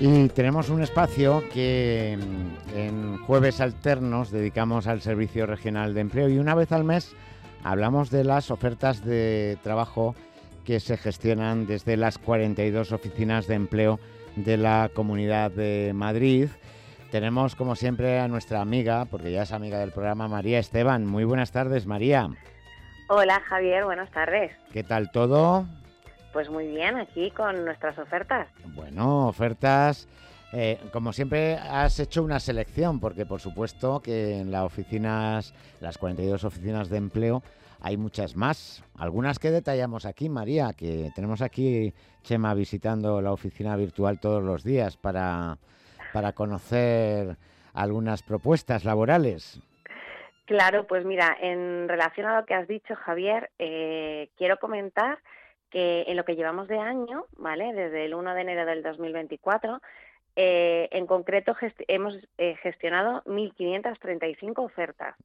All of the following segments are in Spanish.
Y tenemos un espacio que mm, en jueves alternos dedicamos al Servicio Regional de Empleo y una vez al mes hablamos de las ofertas de trabajo que se gestionan desde las 42 oficinas de empleo de la Comunidad de Madrid. Tenemos como siempre a nuestra amiga, porque ya es amiga del programa, María Esteban. Muy buenas tardes, María. Hola Javier, buenas tardes. ¿Qué tal todo? Pues muy bien, aquí con nuestras ofertas. Bueno, ofertas. Eh, como siempre, has hecho una selección, porque por supuesto que en las oficinas, las 42 oficinas de empleo, hay muchas más. Algunas que detallamos aquí, María, que tenemos aquí Chema visitando la oficina virtual todos los días para, para conocer algunas propuestas laborales. Claro, pues mira, en relación a lo que has dicho, Javier, eh, quiero comentar que en lo que llevamos de año, ¿vale? Desde el 1 de enero del 2024, eh, en concreto hemos eh, gestionado 1.535 ofertas.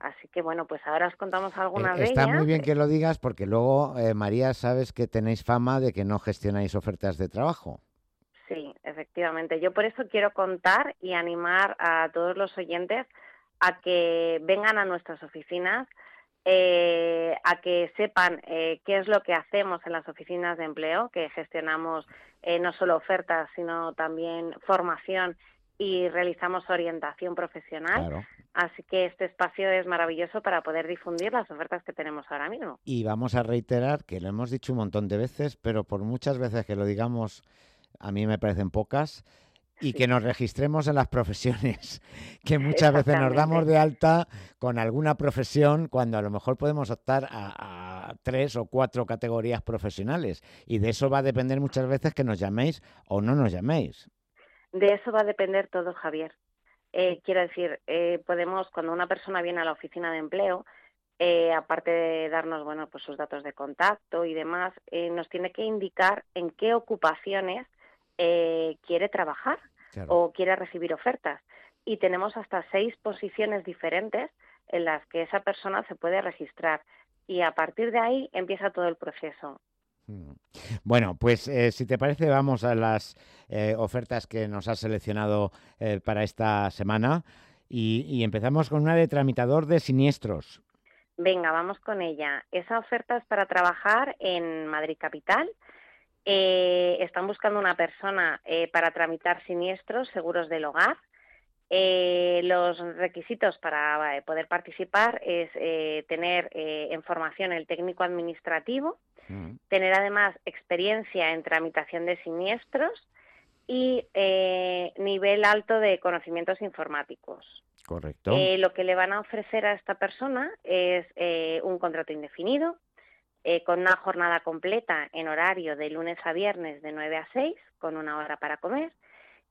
Así que bueno, pues ahora os contamos algunas eh, de ellas. Está muy bien que lo digas porque luego, María, sabes que tenéis fama de que no gestionáis ofertas de trabajo. Sí, efectivamente. Yo por eso quiero contar y animar a todos los oyentes a que vengan a nuestras oficinas eh, a que sepan eh, qué es lo que hacemos en las oficinas de empleo, que gestionamos eh, no solo ofertas, sino también formación y realizamos orientación profesional. Así que este espacio es maravilloso para poder difundir las ofertas que tenemos ahora mismo. Y vamos a reiterar que lo hemos dicho un montón de veces, pero por muchas veces que lo digamos, a mí me parecen pocas, y que nos registremos en las profesiones, que muchas veces nos damos de alta con alguna profesión cuando a lo mejor podemos optar a, tres o cuatro categorías profesionales y de eso va a depender muchas veces que nos llaméis o no nos llaméis. De eso va a depender todo, Javier. Eh, quiero decir, eh, podemos, cuando una persona viene a la oficina de empleo, eh, aparte de darnos bueno, pues sus datos de contacto y demás, nos tiene que indicar en qué ocupaciones quiere trabajar o quiere recibir ofertas. Y tenemos hasta seis posiciones diferentes en las que esa persona se puede registrar. Y a partir de ahí empieza todo el proceso. Hmm. Bueno, pues eh, si te parece, vamos a las eh, ofertas que nos has seleccionado eh, para esta semana y, y, empezamos con una de tramitador de siniestros. Venga, vamos con ella. Esa oferta es para trabajar en Madrid Capital eh, están buscando una persona eh, para tramitar siniestros, seguros del hogar. Eh, los requisitos para poder participar es tener en formación el técnico administrativo, mm. tener además experiencia en tramitación de siniestros y nivel alto de conocimientos informáticos. Correcto. lo que le van a ofrecer a esta persona es un contrato indefinido, eh, con una jornada completa en horario de lunes a viernes de 9 a 6, con una hora para comer,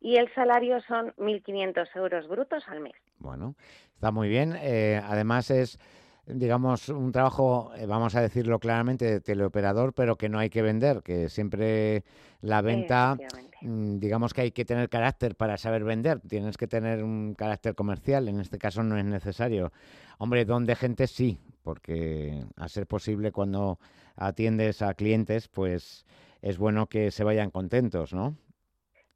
y el salario son 1.500 euros brutos al mes. Bueno, está muy bien. Eh, además es, digamos, un trabajo, eh, vamos a decirlo claramente, de teleoperador, pero que no hay que vender, que siempre la venta, mm, digamos que hay que tener carácter para saber vender, tienes que tener un carácter comercial, en este caso no es necesario. Hombre, donde gente sí, porque a ser posible cuando atiendes a clientes, pues es bueno que se vayan contentos, ¿no?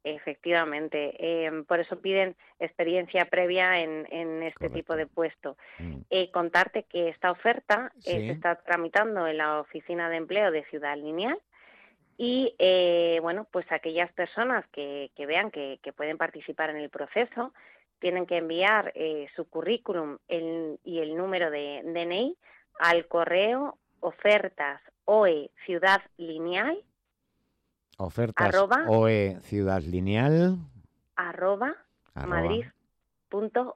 Efectivamente, em, por eso piden experiencia previa en, este tipo de puesto. Mm. Eh, contarte que esta oferta eh, se está tramitando en la oficina de empleo de Ciudad Lineal y, eh, bueno, pues aquellas personas que, vean que, pueden participar en el proceso tienen que enviar eh, su currículum y el número de DNI al correo ofertas OE Ciudad Lineal. Ofertas OE Ciudad Lineal. Arroba, madrid.org.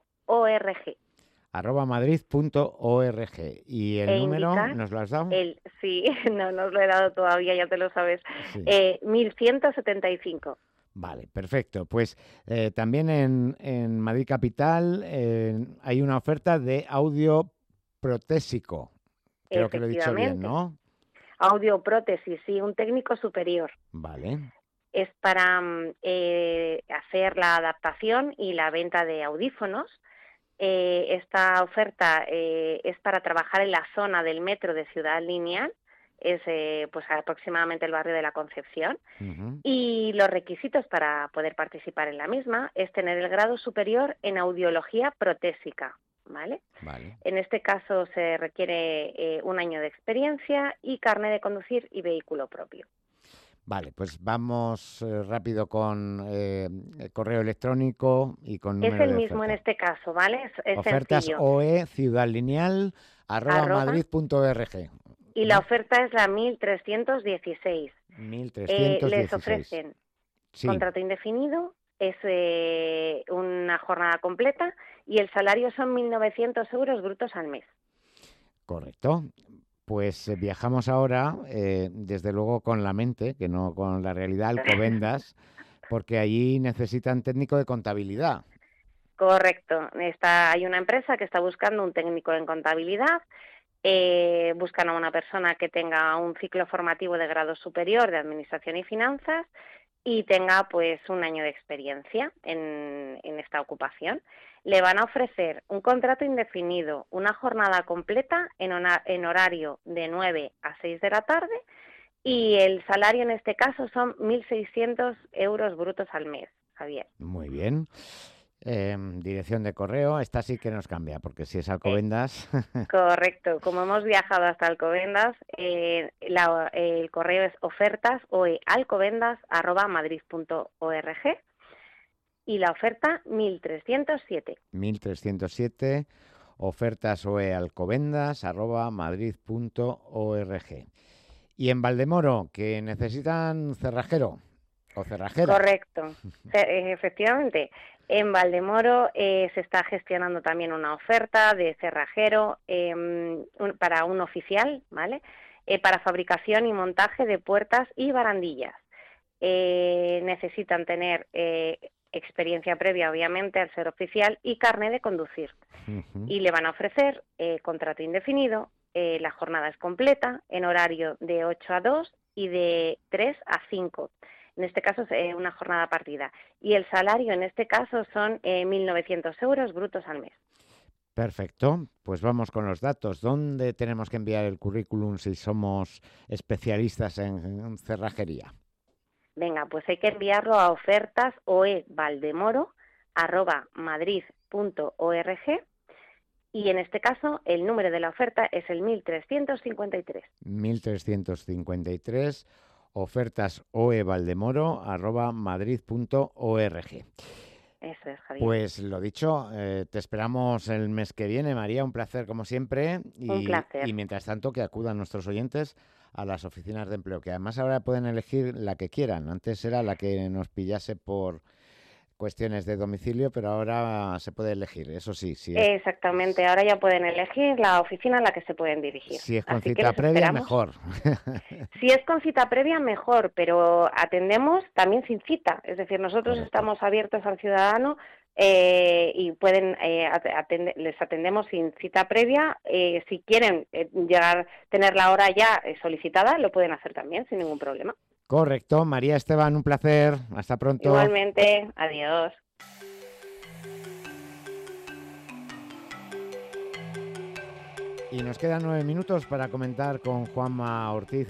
Arroba madrid.org. ¿Y el e número nos lo has dado? El, sí, no nos lo he dado todavía, ya te lo sabes. Eh, 1175. Vale, perfecto. Pues eh, también en, Madrid Capital eh, hay una oferta de audio protésico. Creo que lo he dicho bien, ¿no? Audio prótesis, sí, un técnico superior. Vale. Es para mm, eh, hacer la adaptación y la venta de audífonos. esta oferta es para trabajar en la zona del metro de Ciudad Lineal es eh, pues aproximadamente el barrio de la Concepción. Y los requisitos para poder participar en la misma es tener el grado superior en audiología protésica. ¿Vale? En este caso se requiere eh, un año de experiencia y carne de conducir y vehículo propio. Vale, pues vamos eh, rápido con eh, el correo electrónico y con Es el mismo en este caso, ¿vale? Es, Ofertas OE arroba, madrid.org. Y la oferta es la 1316. 1316. Eh, les ofrecen contrato indefinido, es una jornada completa y el salario son 1.900 euros brutos al mes. Correcto. Pues eh, viajamos ahora, eh, desde luego, con la mente, que no con la realidad, Alcobendas, porque allí necesitan técnico de contabilidad. Correcto. Está, hay una empresa que está buscando un técnico en contabilidad. Eh, buscan a una persona que tenga un ciclo formativo de grado superior de Administración y Finanzas y tenga pues un año de experiencia en, en esta ocupación le van a ofrecer un contrato indefinido, una jornada completa en, en horario de 9 a 6 de la tarde y el salario en este caso son 1.600 euros brutos al mes, Javier. Muy bien. Em, dirección de correo, esta sí que nos cambia, porque si es Alcobendas. correcto, como hemos viajado hasta Alcobendas, eh, el correo es ofertas o alcobendas.madrid.org y la oferta 1307. 1307, ofertas OE Alcobendas, arroba madrid.org. Y en Valdemoro, que necesitan cerrajero o. Correcto, efectivamente. En Valdemoro eh, se está gestionando también una oferta de cerrajero em, para un oficial, ¿vale? Eh, para fabricación y montaje de puertas y barandillas. Eh, necesitan tener experiencia previa, obviamente, al ser oficial y carne de conducir. Y le van a ofrecer eh, contrato indefinido, eh, la jornada es completa, en horario de 8 a 2 y de 3 a 5. En este caso es eh, una jornada partida. Y el salario en este caso son 1.900 euros brutos al mes. Perfecto, pues vamos con los datos. ¿Dónde tenemos que enviar el currículum si somos especialistas en cerrajería? Venga, pues hay que enviarlo a ofertas madrid.org y en este caso el número de la oferta es el 1353. 1353 ofertas madrid.org. Eso es, Javier. Pues lo dicho, eh, te esperamos el mes que viene, María. Un placer, como siempre. Y, un placer. Y mientras tanto, que acudan nuestros oyentes a las oficinas de empleo, que además ahora pueden elegir la que quieran. Antes era la que nos pillase por cuestiones de domicilio, pero ahora se puede elegir, eso sí. sí Exactamente, ahora ya pueden elegir la oficina a la que se pueden dirigir. Si es con cita previa, mejor. si es con cita previa, mejor, pero atendemos también sin cita. Es decir, nosotros estamos abiertos al ciudadano eh, y pueden eh, les atendemos sin cita previa. Eh, si quieren llegar tener la hora ya solicitada, lo pueden hacer también sin ningún problema. Correcto, María Esteban, un placer. Hasta pronto. Igualmente, adiós. Y nos quedan nueve minutos para comentar con Juanma Ortiz.